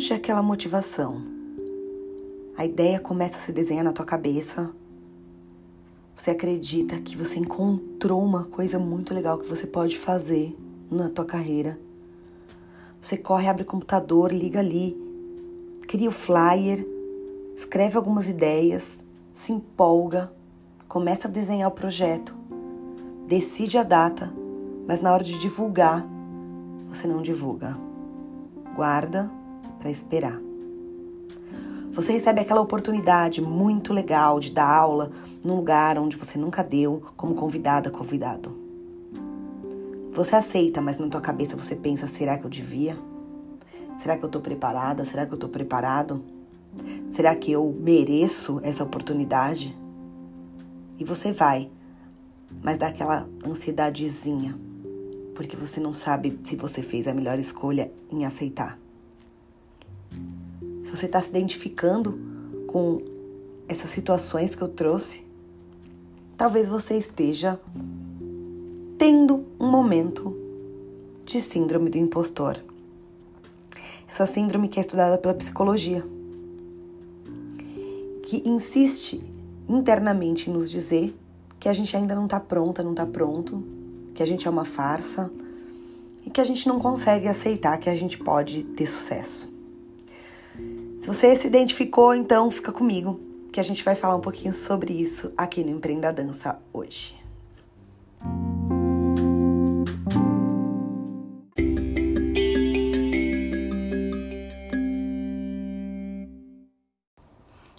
surge aquela motivação. A ideia começa a se desenhar na tua cabeça. Você acredita que você encontrou uma coisa muito legal que você pode fazer na tua carreira. Você corre, abre o computador, liga ali, cria o flyer, escreve algumas ideias, se empolga, começa a desenhar o projeto, decide a data, mas na hora de divulgar, você não divulga. Guarda para esperar. Você recebe aquela oportunidade muito legal de dar aula num lugar onde você nunca deu, como convidada, convidado. Você aceita, mas na tua cabeça você pensa: será que eu devia? Será que eu tô preparada? Será que eu tô preparado? Será que eu mereço essa oportunidade? E você vai, mas dá aquela ansiedadezinha, porque você não sabe se você fez a melhor escolha em aceitar. Se você está se identificando com essas situações que eu trouxe, talvez você esteja tendo um momento de síndrome do impostor. Essa síndrome que é estudada pela psicologia, que insiste internamente em nos dizer que a gente ainda não está pronta, não está pronto, que a gente é uma farsa e que a gente não consegue aceitar que a gente pode ter sucesso. Você se identificou, então fica comigo, que a gente vai falar um pouquinho sobre isso aqui no Empreenda Dança hoje.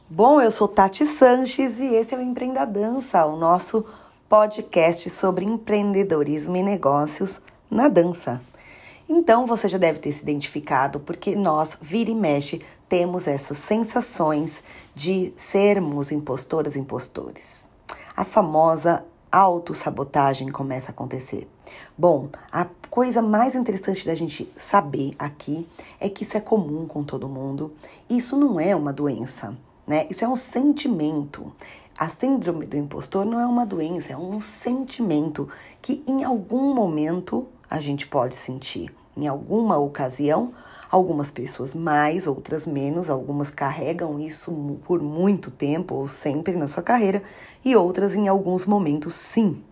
Bom, eu sou Tati Sanches e esse é o Empreenda Dança, o nosso podcast sobre empreendedorismo e negócios na dança. Então você já deve ter se identificado, porque nós, vira e mexe, temos essas sensações de sermos impostoras, impostores. A famosa autossabotagem começa a acontecer. Bom, a coisa mais interessante da gente saber aqui é que isso é comum com todo mundo. Isso não é uma doença, né? Isso é um sentimento. A síndrome do impostor não é uma doença, é um sentimento que em algum momento a gente pode sentir. Em alguma ocasião, algumas pessoas mais, outras menos, algumas carregam isso por muito tempo ou sempre na sua carreira e outras em alguns momentos sim.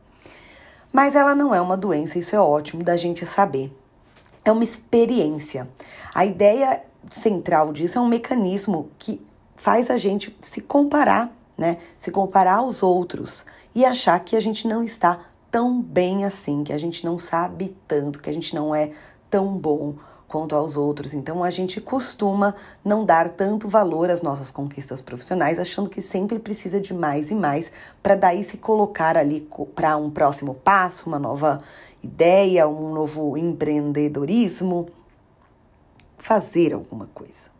Mas ela não é uma doença, isso é ótimo da gente saber. É uma experiência. A ideia central disso é um mecanismo que faz a gente se comparar, né? Se comparar aos outros e achar que a gente não está tão bem assim, que a gente não sabe tanto, que a gente não é tão bom quanto aos outros. Então a gente costuma não dar tanto valor às nossas conquistas profissionais, achando que sempre precisa de mais e mais para daí se colocar ali para um próximo passo, uma nova ideia, um novo empreendedorismo, fazer alguma coisa.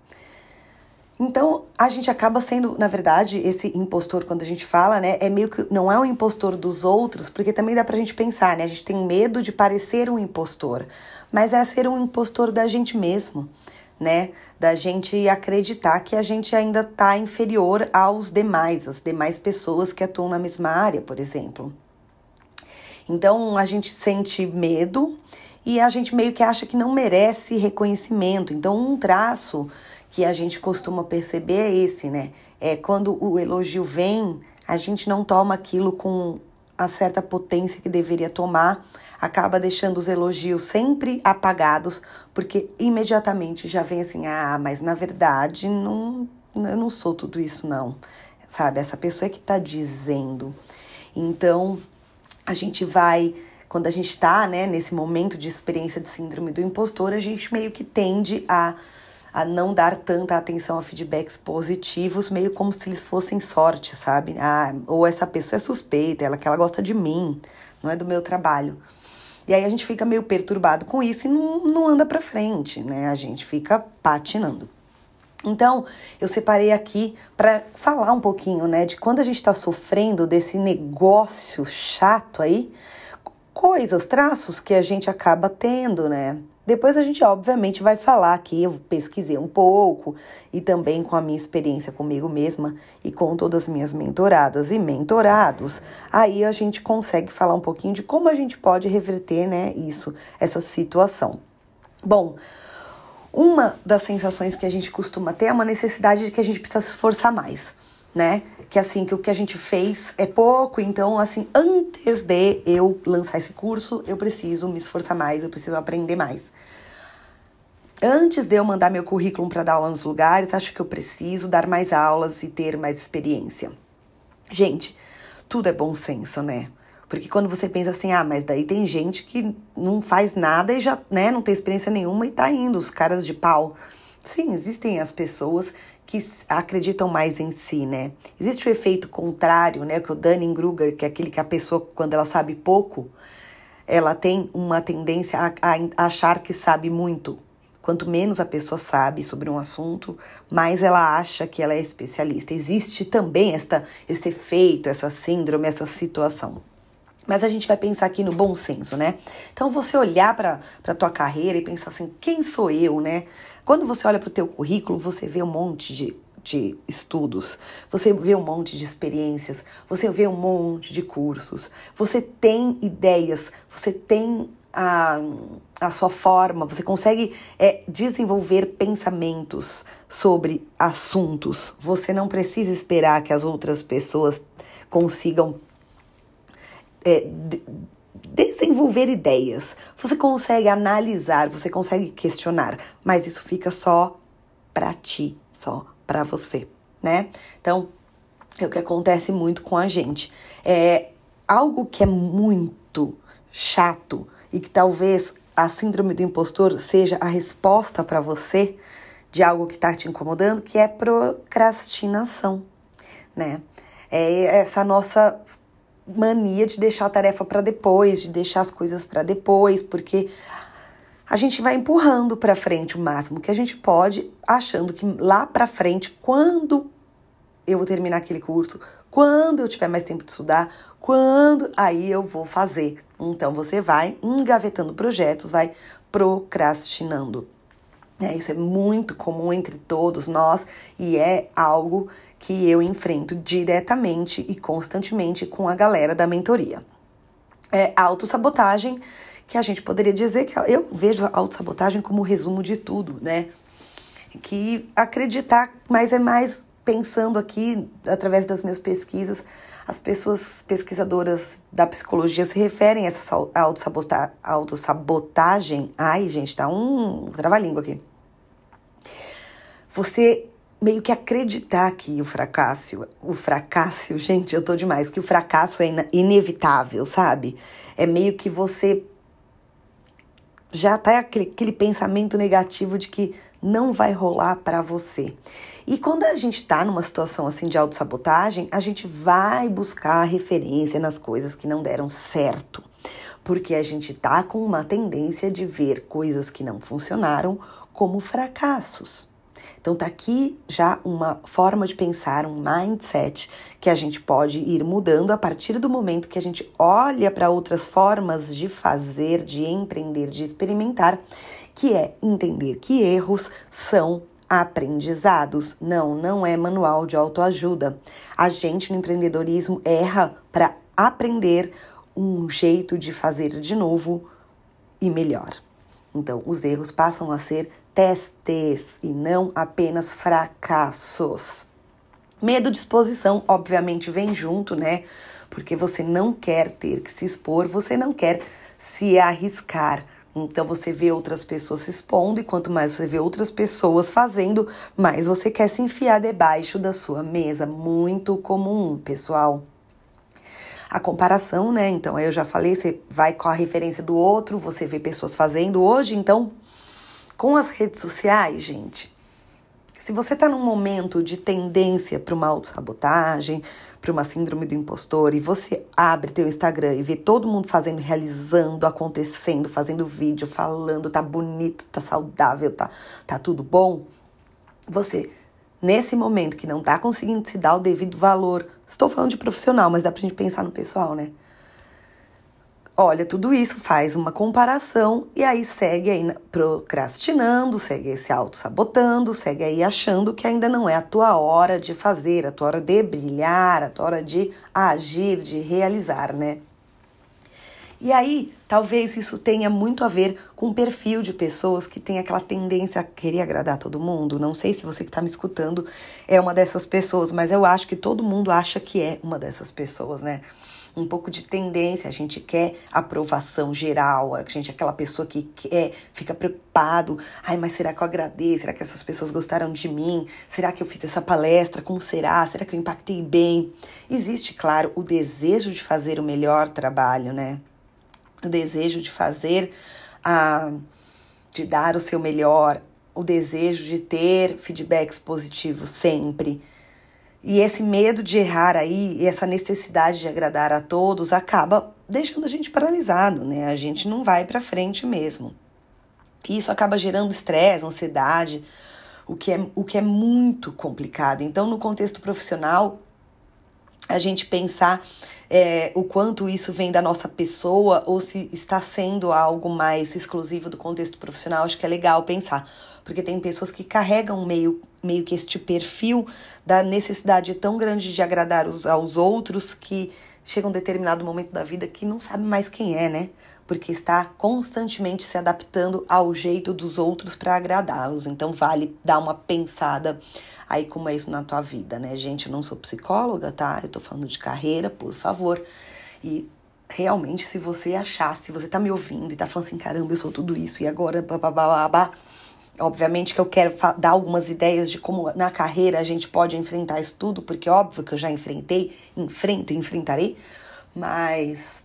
Então, a gente acaba sendo, na verdade, esse impostor, quando a gente fala, né, é meio que não é um impostor dos outros, porque também dá pra gente pensar, né? A gente tem medo de parecer um impostor mas é ser um impostor da gente mesmo, né? Da gente acreditar que a gente ainda está inferior aos demais, as demais pessoas que atuam na mesma área, por exemplo. Então a gente sente medo e a gente meio que acha que não merece reconhecimento. Então, um traço que a gente costuma perceber é esse, né? É quando o elogio vem, a gente não toma aquilo com a certa potência que deveria tomar, acaba deixando os elogios sempre apagados, porque imediatamente já vem assim: ah, mas na verdade não, eu não sou tudo isso, não. Sabe? Essa pessoa é que está dizendo. Então, a gente vai quando a gente está né, nesse momento de experiência de síndrome do impostor, a gente meio que tende a, a não dar tanta atenção a feedbacks positivos, meio como se eles fossem sorte, sabe? Ah, ou essa pessoa é suspeita, ela que ela gosta de mim, não é do meu trabalho. E aí a gente fica meio perturbado com isso e não, não anda para frente, né? A gente fica patinando. Então, eu separei aqui para falar um pouquinho, né, de quando a gente está sofrendo desse negócio chato aí, coisas, traços que a gente acaba tendo, né? Depois a gente, obviamente, vai falar aqui. Eu pesquisei um pouco e também com a minha experiência comigo mesma e com todas as minhas mentoradas e mentorados. Aí a gente consegue falar um pouquinho de como a gente pode reverter, né, isso, essa situação. Bom, Uma das sensações que a gente costuma ter é uma necessidade de que a gente precisa se esforçar mais, né? Que assim, que o que a gente fez é pouco, então assim, antes de eu lançar esse curso, eu preciso me esforçar mais, eu preciso aprender mais. Antes de eu mandar meu currículo para dar aula nos lugares, acho que eu preciso dar mais aulas e ter mais experiência. Gente, tudo é bom senso, né? Porque quando você pensa assim, ah, mas daí tem gente que não faz nada e já, né, não tem experiência nenhuma e tá indo, os caras de pau. Sim, existem as pessoas que acreditam mais em si, né? Existe o efeito contrário, né? Que o Dunning-Kruger, que é aquele que a pessoa, quando ela sabe pouco, ela tem uma tendência a, a achar que sabe muito. Quanto menos a pessoa sabe sobre um assunto, mais ela acha que ela é especialista. Existe também esta, esse efeito, essa síndrome, essa situação. Mas a gente vai pensar aqui no bom senso, né? Então você olhar para a tua carreira e pensar assim, quem sou eu, né? Quando você olha para o teu currículo, você vê um monte de, de estudos, você vê um monte de experiências, você vê um monte de cursos, você tem ideias, você tem a, a sua forma, você consegue é, desenvolver pensamentos sobre assuntos. Você não precisa esperar que as outras pessoas consigam é, desenvolver ideias, você consegue analisar, você consegue questionar, mas isso fica só para ti, só para você, né? Então, é o que acontece muito com a gente. É algo que é muito chato e que talvez a síndrome do impostor seja a resposta para você de algo que está te incomodando, que é procrastinação, né? É essa nossa mania de deixar a tarefa para depois, de deixar as coisas para depois, porque a gente vai empurrando para frente o máximo que a gente pode, achando que lá para frente, quando eu vou terminar aquele curso, quando eu tiver mais tempo de estudar, quando aí eu vou fazer. Então você vai engavetando projetos, vai procrastinando. É, isso é muito comum entre todos nós e é algo que eu enfrento diretamente e constantemente com a galera da mentoria. É autossabotagem, que a gente poderia dizer que eu vejo a autossabotagem como o resumo de tudo, né? Que acreditar, mas é mais pensando aqui, através das minhas pesquisas, as pessoas pesquisadoras da psicologia se referem a essa autossabotagem. Ai, gente, tá um trava-língua aqui. Você meio que acreditar que o fracasso, o fracasso, gente, eu tô demais, que o fracasso é inevitável, sabe? É meio que você já tá aquele, aquele pensamento negativo de que não vai rolar para você. E quando a gente tá numa situação assim de autossabotagem, a gente vai buscar referência nas coisas que não deram certo. Porque a gente tá com uma tendência de ver coisas que não funcionaram como fracassos. Então tá aqui já uma forma de pensar, um mindset que a gente pode ir mudando a partir do momento que a gente olha para outras formas de fazer, de empreender, de experimentar, que é entender que erros são aprendizados. Não, não é manual de autoajuda. A gente no empreendedorismo erra para aprender um jeito de fazer de novo e melhor. Então, os erros passam a ser testes e não apenas fracassos. Medo de exposição, obviamente, vem junto, né? Porque você não quer ter que se expor, você não quer se arriscar. Então você vê outras pessoas se expondo, e quanto mais você vê outras pessoas fazendo, mais você quer se enfiar debaixo da sua mesa. Muito comum, pessoal. A comparação, né? Então, eu já falei, você vai com a referência do outro, você vê pessoas fazendo hoje, então com as redes sociais, gente, se você está num momento de tendência para uma autossabotagem, para uma síndrome do impostor, e você abre teu Instagram e vê todo mundo fazendo, realizando, acontecendo, fazendo vídeo, falando, tá bonito, tá saudável, tá, tá tudo bom, você, nesse momento que não tá conseguindo se dar o devido valor, estou falando de profissional, mas dá pra gente pensar no pessoal, né? Olha tudo isso, faz uma comparação e aí segue aí procrastinando, segue aí se auto-sabotando, segue aí achando que ainda não é a tua hora de fazer, a tua hora de brilhar, a tua hora de agir, de realizar, né? E aí, talvez isso tenha muito a ver com o perfil de pessoas que tem aquela tendência a querer agradar todo mundo. Não sei se você que está me escutando é uma dessas pessoas, mas eu acho que todo mundo acha que é uma dessas pessoas, né? Um pouco de tendência, a gente quer aprovação geral, a gente aquela pessoa que quer, fica preocupado, ai, mas será que eu agradeço? Será que essas pessoas gostaram de mim? Será que eu fiz essa palestra? Como será? Será que eu impactei bem? Existe, claro, o desejo de fazer o melhor trabalho, né? O desejo de fazer a de dar o seu melhor, o desejo de ter feedbacks positivos sempre. E esse medo de errar aí, e essa necessidade de agradar a todos, acaba deixando a gente paralisado, né? A gente não vai para frente mesmo. E isso acaba gerando estresse, ansiedade, o que, é, o que é muito complicado. Então, no contexto profissional, a gente pensar é, o quanto isso vem da nossa pessoa ou se está sendo algo mais exclusivo do contexto profissional, acho que é legal pensar. Porque tem pessoas que carregam meio meio que este perfil da necessidade tão grande de agradar os, aos outros que chega um determinado momento da vida que não sabe mais quem é, né? Porque está constantemente se adaptando ao jeito dos outros para agradá-los. Então vale dar uma pensada aí como é isso na tua vida, né? Gente, eu não sou psicóloga, tá? Eu tô falando de carreira, por favor. E realmente, se você achar, se você tá me ouvindo e tá falando assim, caramba, eu sou tudo isso e agora, babá, Obviamente que eu quero dar algumas ideias de como na carreira a gente pode enfrentar isso tudo, porque óbvio que eu já enfrentei, enfrento e enfrentarei, mas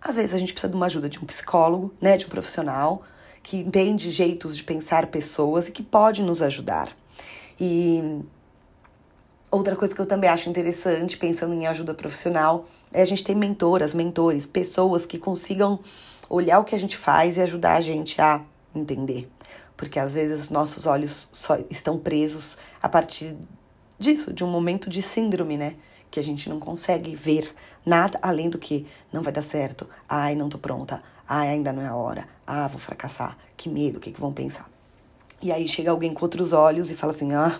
às vezes a gente precisa de uma ajuda de um psicólogo, né, de um profissional que entende jeitos de pensar pessoas e que pode nos ajudar. E outra coisa que eu também acho interessante, pensando em ajuda profissional, é a gente ter mentoras, mentores, pessoas que consigam olhar o que a gente faz e ajudar a gente a entender porque às vezes os nossos olhos só estão presos a partir disso, de um momento de síndrome, né? Que a gente não consegue ver nada além do que não vai dar certo, ai, não tô pronta, ai, ainda não é a hora, ah, vou fracassar, que medo, o que, que vão pensar? E aí chega alguém com outros olhos e fala assim, ah,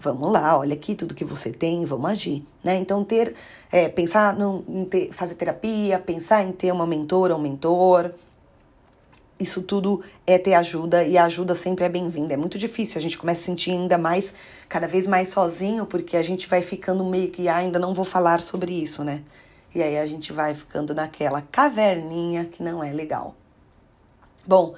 vamos lá, olha aqui tudo que você tem, vamos agir, né? Então ter, é, pensar no, em ter, fazer terapia, pensar em ter uma mentora, um mentor, isso tudo é ter ajuda e a ajuda sempre é bem-vinda. É muito difícil, a gente começa a sentir ainda mais, cada vez mais sozinho, porque a gente vai ficando meio que ah, ainda não vou falar sobre isso, né? E aí a gente vai ficando naquela caverninha que não é legal. Bom,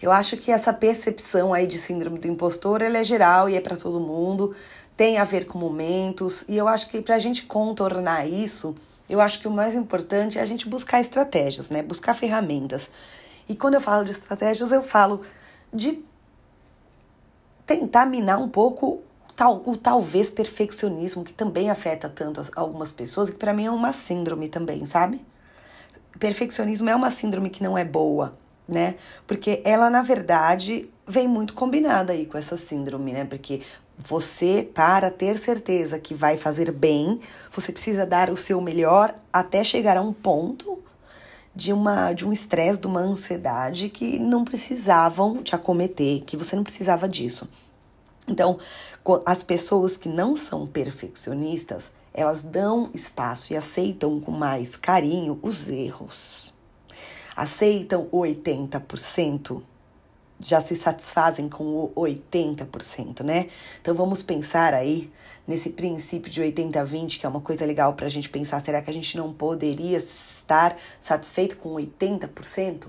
eu acho que essa percepção aí de síndrome do impostor, ela é geral e é para todo mundo, tem a ver com momentos, e eu acho que pra gente contornar isso, eu acho que o mais importante é a gente buscar estratégias, né? Buscar ferramentas. E quando eu falo de estratégias, eu falo de tentar minar um pouco tal, o talvez perfeccionismo, que também afeta tantas algumas pessoas, e que para mim é uma síndrome também, sabe? Perfeccionismo é uma síndrome que não é boa, né? Porque ela, na verdade, vem muito combinada aí com essa síndrome, né? Porque você, para ter certeza que vai fazer bem, você precisa dar o seu melhor até chegar a um ponto de uma de um estresse, de uma ansiedade que não precisavam te acometer, que você não precisava disso. Então, as pessoas que não são perfeccionistas, elas dão espaço e aceitam com mais carinho os erros. Aceitam o 80%, já se satisfazem com o 80%, né? Então vamos pensar aí nesse princípio de 80-20, que é uma coisa legal para a gente pensar. Será que a gente não poderia estar satisfeito com 80%?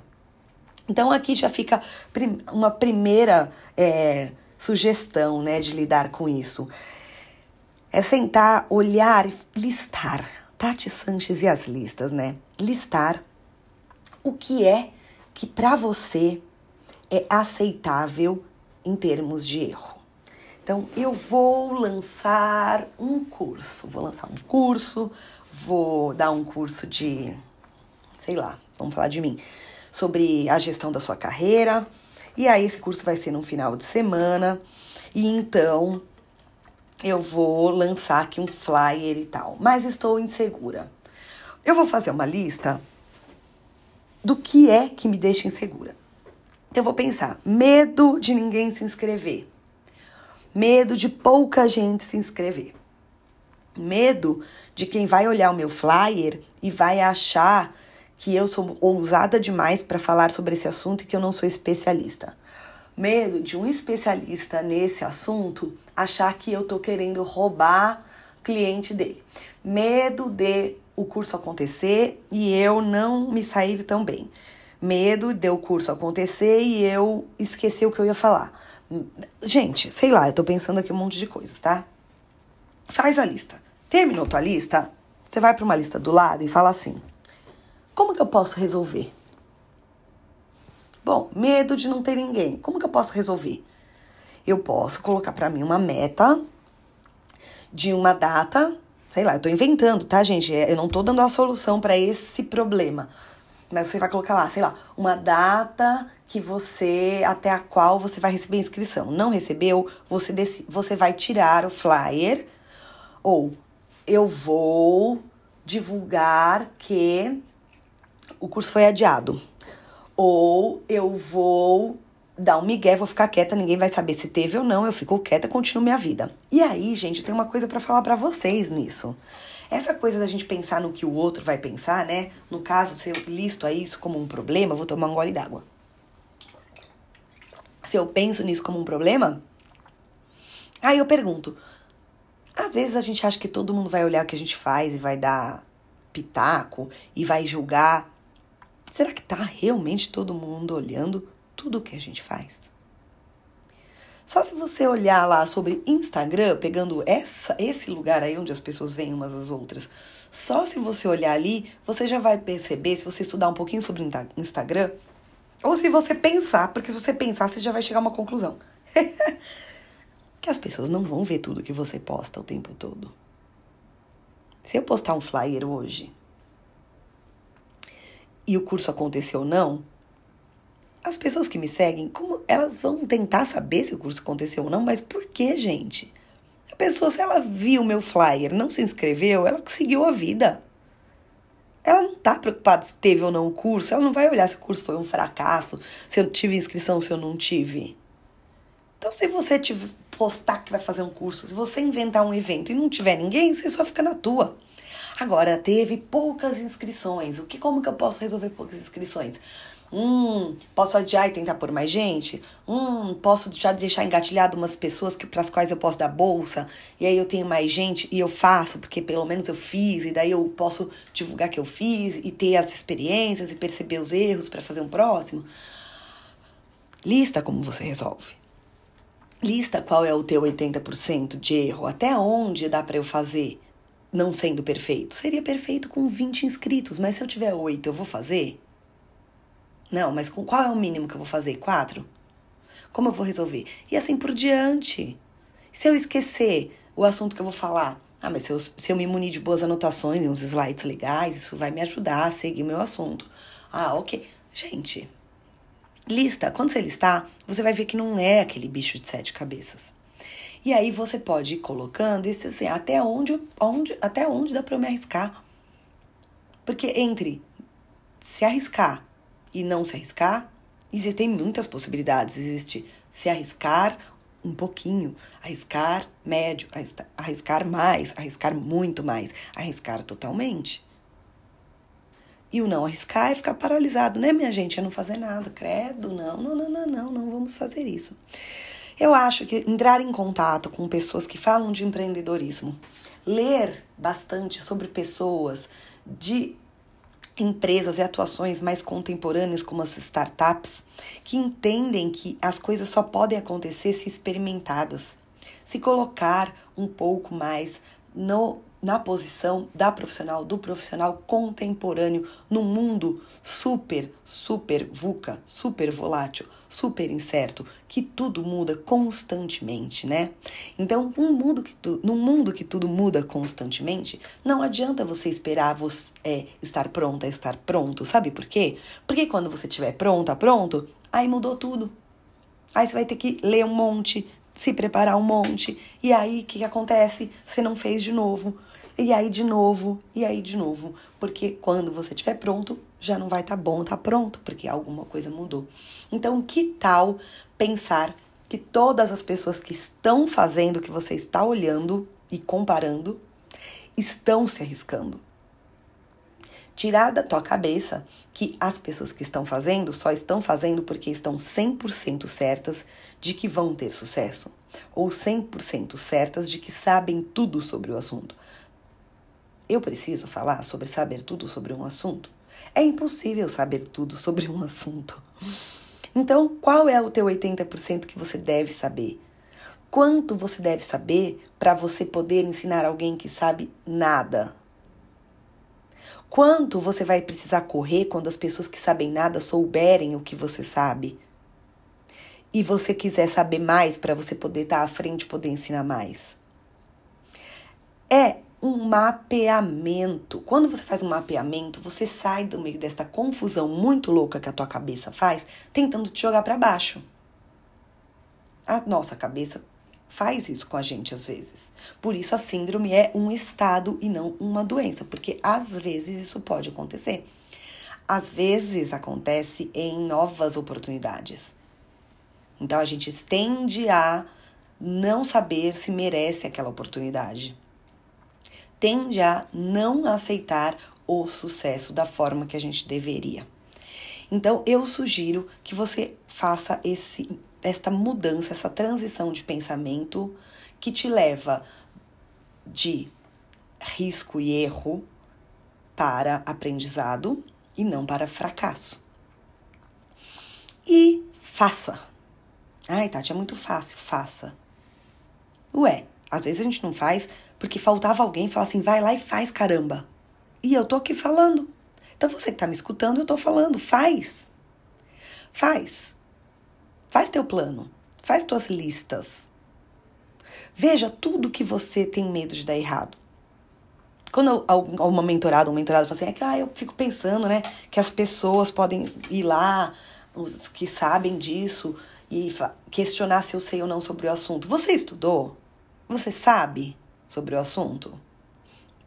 Então aqui já fica uma primeira é, sugestão né, de lidar com isso. É sentar, olhar e listar. Tati Sanches e as listas, né? Listar o que é que para você é aceitável em termos de erro. Então, eu vou lançar um curso. Vou lançar um curso, vou dar um curso de, sei lá, vamos falar de mim, sobre a gestão da sua carreira. E aí, esse curso vai ser no final de semana. E então, eu vou lançar aqui um flyer e tal. Mas estou insegura. Eu vou fazer uma lista do que é que me deixa insegura. Então, eu vou pensar: medo de ninguém se inscrever Medo de pouca gente se inscrever. Medo de quem vai olhar o meu flyer e vai achar que eu sou ousada demais para falar sobre esse assunto e que eu não sou especialista. Medo de um especialista nesse assunto achar que eu tô querendo roubar cliente dele. Medo de o curso acontecer e eu não me sair tão bem. Medo de o curso acontecer e eu esquecer o que eu ia falar. Gente, sei lá, eu tô pensando aqui um monte de coisas, tá? Faz a lista. Terminou tua lista? Você vai para uma lista do lado e fala assim: Como que eu posso resolver? Bom, medo de não ter ninguém. Como que eu posso resolver? Eu posso colocar para mim uma meta de uma data, sei lá, eu tô inventando, tá, gente? É, eu não tô dando a solução para esse problema. Mas você vai colocar lá, sei lá, uma data que você até a qual você vai receber inscrição. Não recebeu, você você vai tirar o flyer ou eu vou divulgar que o curso foi adiado. Ou eu vou dar um migué, vou ficar quieta, ninguém vai saber se teve ou não, eu fico quieta, continuo minha vida. E aí, gente, tem uma coisa para falar para vocês nisso. Essa coisa da gente pensar no que o outro vai pensar, né? No caso, se eu listo a isso como um problema, vou tomar um gole d'água. Se eu penso nisso como um problema, aí eu pergunto, às vezes a gente acha que todo mundo vai olhar o que a gente faz e vai dar pitaco e vai julgar. Será que tá realmente todo mundo olhando tudo o que a gente faz? Só se você olhar lá sobre Instagram, pegando essa, esse lugar aí onde as pessoas veem umas às outras, só se você olhar ali, você já vai perceber, se você estudar um pouquinho sobre Instagram, ou se você pensar, porque se você pensar, você já vai chegar a uma conclusão. que as pessoas não vão ver tudo que você posta o tempo todo. Se eu postar um flyer hoje e o curso aconteceu ou não, as pessoas que me seguem, como elas vão tentar saber se o curso aconteceu ou não, mas por que, gente? A pessoa, se ela viu meu flyer, não se inscreveu, ela seguiu a vida. Ela não tá preocupada se teve ou não o curso, ela não vai olhar se o curso foi um fracasso, se eu tive inscrição, se eu não tive. Então, se você postar que vai fazer um curso, se você inventar um evento e não tiver ninguém, você só fica na tua. Agora, teve poucas inscrições. O que como que eu posso resolver poucas inscrições? Hum, posso adiar e tentar por mais gente? Hum, posso já deixar engatilhado umas pessoas que para as quais eu posso dar bolsa, e aí eu tenho mais gente e eu faço, porque pelo menos eu fiz, e daí eu posso divulgar que eu fiz e ter as experiências e perceber os erros para fazer um próximo. Lista como você resolve. Lista qual é o teu 80% de erro, até onde dá para eu fazer não sendo perfeito. Seria perfeito com 20 inscritos, mas se eu tiver 8, eu vou fazer? Não, mas qual é o mínimo que eu vou fazer? 4? Como eu vou resolver? E assim por diante. Se eu esquecer o assunto que eu vou falar, ah, mas se eu, se eu me munir de boas anotações e uns slides legais, isso vai me ajudar a seguir meu assunto. Ah, ok. Gente, Lista, quando você listar, você vai ver que não é aquele bicho de sete cabeças. E aí você pode ir colocando esse assim, até onde, onde, até onde dá para eu me arriscar. Porque entre se arriscar e não se arriscar, existem muitas possibilidades. Existe se arriscar um pouquinho, arriscar médio, arriscar mais, arriscar muito mais, arriscar totalmente. E o não arriscar é ficar paralisado, né, minha gente? É não fazer nada. Credo, não, não, não, não, não, não vamos fazer isso. Eu acho que entrar em contato com pessoas que falam de empreendedorismo, ler bastante sobre pessoas de empresas e atuações mais contemporâneas, como as startups, que entendem que as coisas só podem acontecer se experimentadas. Se colocar um pouco mais no na posição da profissional, do profissional contemporâneo, no mundo super, super VUCA, super volátil, super incerto, que tudo muda constantemente, né? Então, um mundo que tu, num mundo que tudo muda constantemente, não adianta você esperar você, é, estar pronta, estar pronto. Sabe por quê? Porque quando você estiver pronta, pronto, aí mudou tudo. Aí você vai ter que ler um monte, se preparar um monte, e aí o que, que acontece? Você não fez de novo e aí de novo, e aí de novo, porque quando você estiver pronto, já não vai estar tá bom, tá pronto, porque alguma coisa mudou. Então, que tal pensar que todas as pessoas que estão fazendo o que você está olhando e comparando estão se arriscando? Tirar da tua cabeça que as pessoas que estão fazendo só estão fazendo porque estão 100% certas de que vão ter sucesso, ou 100% certas de que sabem tudo sobre o assunto. Eu preciso falar sobre saber tudo sobre um assunto? É impossível saber tudo sobre um assunto. Então, qual é o teu 80% que você deve saber? Quanto você deve saber para você poder ensinar alguém que sabe nada? Quanto você vai precisar correr quando as pessoas que sabem nada souberem o que você sabe? E você quiser saber mais para você poder estar tá à frente poder ensinar mais? É um mapeamento. Quando você faz um mapeamento, você sai do meio desta confusão muito louca que a tua cabeça faz, tentando te jogar para baixo. A nossa cabeça faz isso com a gente às vezes. Por isso a síndrome é um estado e não uma doença, porque às vezes isso pode acontecer. Às vezes acontece em novas oportunidades. Então a gente tende a não saber se merece aquela oportunidade. Tende a não aceitar o sucesso da forma que a gente deveria. Então eu sugiro que você faça esse esta mudança, essa transição de pensamento que te leva de risco e erro para aprendizado e não para fracasso. E faça. Ai, Tati, é muito fácil, faça. Ué, às vezes a gente não faz porque faltava alguém falar assim, vai lá e faz, caramba. E eu tô aqui falando. Então você que tá me escutando, eu tô falando, faz. Faz. Faz teu plano, faz tuas listas. Veja tudo que você tem medo de dar errado. Quando uma mentorada, um mentorado fala assim, é que ah, eu fico pensando, né, que as pessoas podem ir lá, os que sabem disso, e questionar se eu sei ou não sobre o assunto. Você estudou? Você sabe sobre o assunto?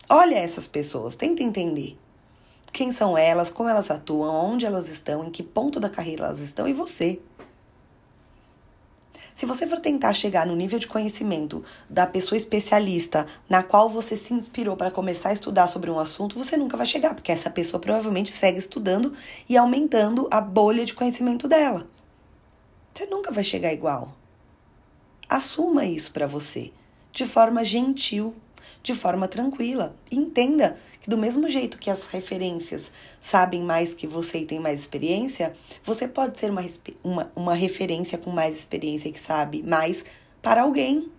Olha essas pessoas, tenta entender. Quem são elas, como elas atuam, onde elas estão, em que ponto da carreira elas estão e você. Se você for tentar chegar no nível de conhecimento da pessoa especialista na qual você se inspirou para começar a estudar sobre um assunto, você nunca vai chegar, porque essa pessoa provavelmente segue estudando e aumentando a bolha de conhecimento dela. Você nunca vai chegar igual. Assuma isso para você, de forma gentil, de forma tranquila. entenda que do mesmo jeito que as referências sabem mais que você e tem mais experiência, você pode ser uma, uma, uma referência com mais experiência que sabe mais para alguém.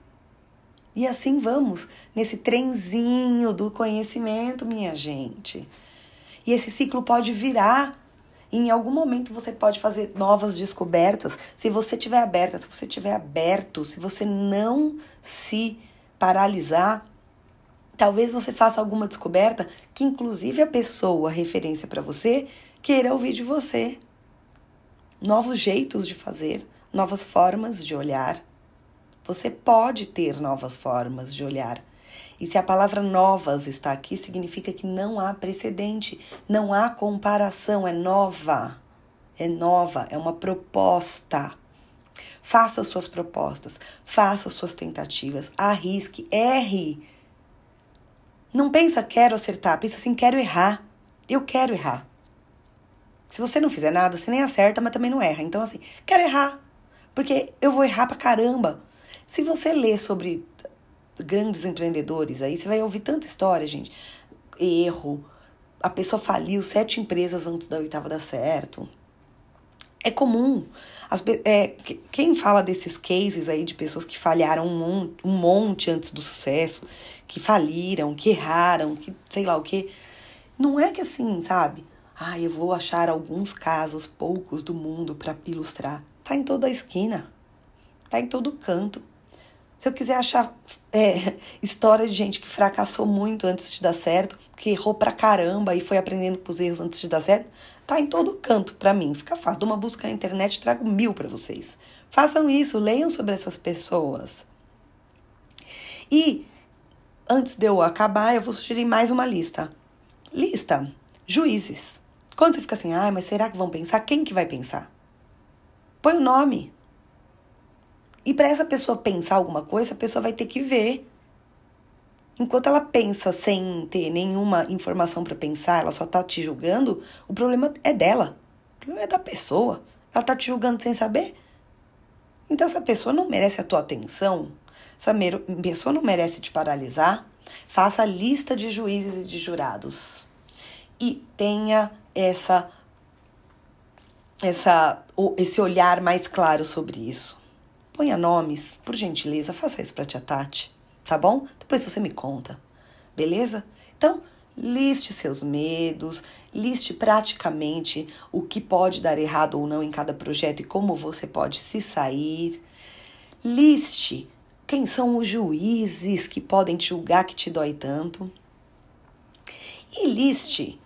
E assim vamos, nesse trenzinho do conhecimento, minha gente. E esse ciclo pode virar. Em algum momento você pode fazer novas descobertas. Se você estiver aberta, se você estiver aberto, se você não se paralisar, Talvez você faça alguma descoberta que, inclusive, a pessoa, a referência para você, queira ouvir de você. Novos jeitos de fazer, novas formas de olhar. Você pode ter novas formas de olhar. E se a palavra novas está aqui, significa que não há precedente, não há comparação, é nova. É nova, é uma proposta. Faça suas propostas, faça suas tentativas, arrisque, erre não pensa quero acertar, pensa assim, quero errar. Eu quero errar. Se você não fizer nada, você nem acerta, mas também não erra. Então, assim, quero errar. Porque eu vou errar pra caramba. Se você ler sobre grandes empreendedores aí, você vai ouvir tanta história, gente. Erro. A pessoa faliu sete empresas antes da oitava dar certo. É comum. As, é, quem fala desses cases aí de pessoas que falharam um monte, um monte antes do sucesso, que faliram, que erraram, que sei lá o que. Não é que assim, sabe? Ah, eu vou achar alguns casos, poucos do mundo para ilustrar. Tá em toda a esquina. Tá em todo canto. Se eu quiser achar é, história de gente que fracassou muito antes de dar certo, que errou pra caramba e foi aprendendo com os erros antes de dar certo, tá em todo canto para mim. Fica fácil. Dou uma busca na internet trago mil para vocês. Façam isso, leiam sobre essas pessoas. E antes de eu acabar, eu vou sugerir mais uma lista. Lista juízes. Quando você fica assim, ah, mas será que vão pensar? Quem que vai pensar? Põe o nome. E para essa pessoa pensar alguma coisa, a pessoa vai ter que ver Enquanto ela pensa sem ter nenhuma informação para pensar, ela só tá te julgando, o problema é dela. O problema é da pessoa. Ela tá te julgando sem saber. Então essa pessoa não merece a tua atenção. Essa pessoa não merece te paralisar. Faça a lista de juízes e de jurados. E tenha essa essa esse olhar mais claro sobre isso. Ponha nomes, por gentileza, faça isso para tia Tati, tá bom? Depois você me conta, beleza? Então, liste seus medos, liste praticamente o que pode dar errado ou não em cada projeto e como você pode se sair. Liste quem são os juízes que podem te julgar que te dói tanto. E liste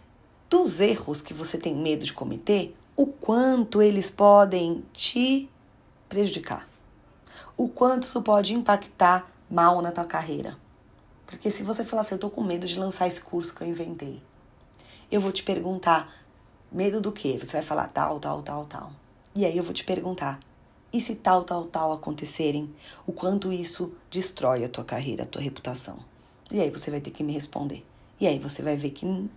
dos erros que você tem medo de cometer, o quanto eles podem te prejudicar o quanto isso pode impactar mal na tua carreira. Porque se você falar assim, eu tô com medo de lançar esse curso que eu inventei, eu vou te perguntar, medo do quê? Você vai falar tal, tal, tal, tal. E aí eu vou te perguntar, e se tal, tal, tal acontecerem, o quanto isso destrói a tua carreira, a tua reputação? E aí você vai ter que me responder. E aí você vai ver que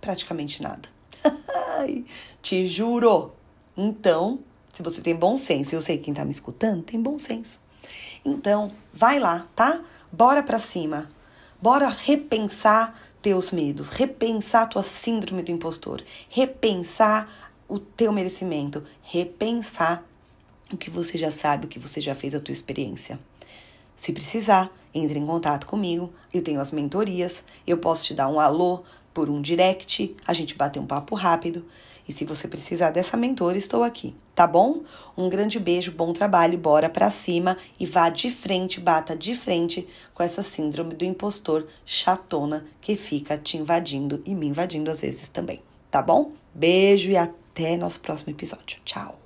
praticamente nada. te juro. Então, se você tem bom senso, eu sei quem tá me escutando tem bom senso. Então, vai lá, tá? Bora pra cima. Bora repensar teus medos, repensar tua síndrome do impostor, repensar o teu merecimento, repensar o que você já sabe, o que você já fez a tua experiência. Se precisar, entre em contato comigo. Eu tenho as mentorias, eu posso te dar um alô por um direct, a gente bater um papo rápido. E se você precisar dessa mentora, estou aqui, tá bom? Um grande beijo, bom trabalho, bora pra cima e vá de frente, bata de frente com essa síndrome do impostor chatona que fica te invadindo e me invadindo às vezes também, tá bom? Beijo e até nosso próximo episódio. Tchau!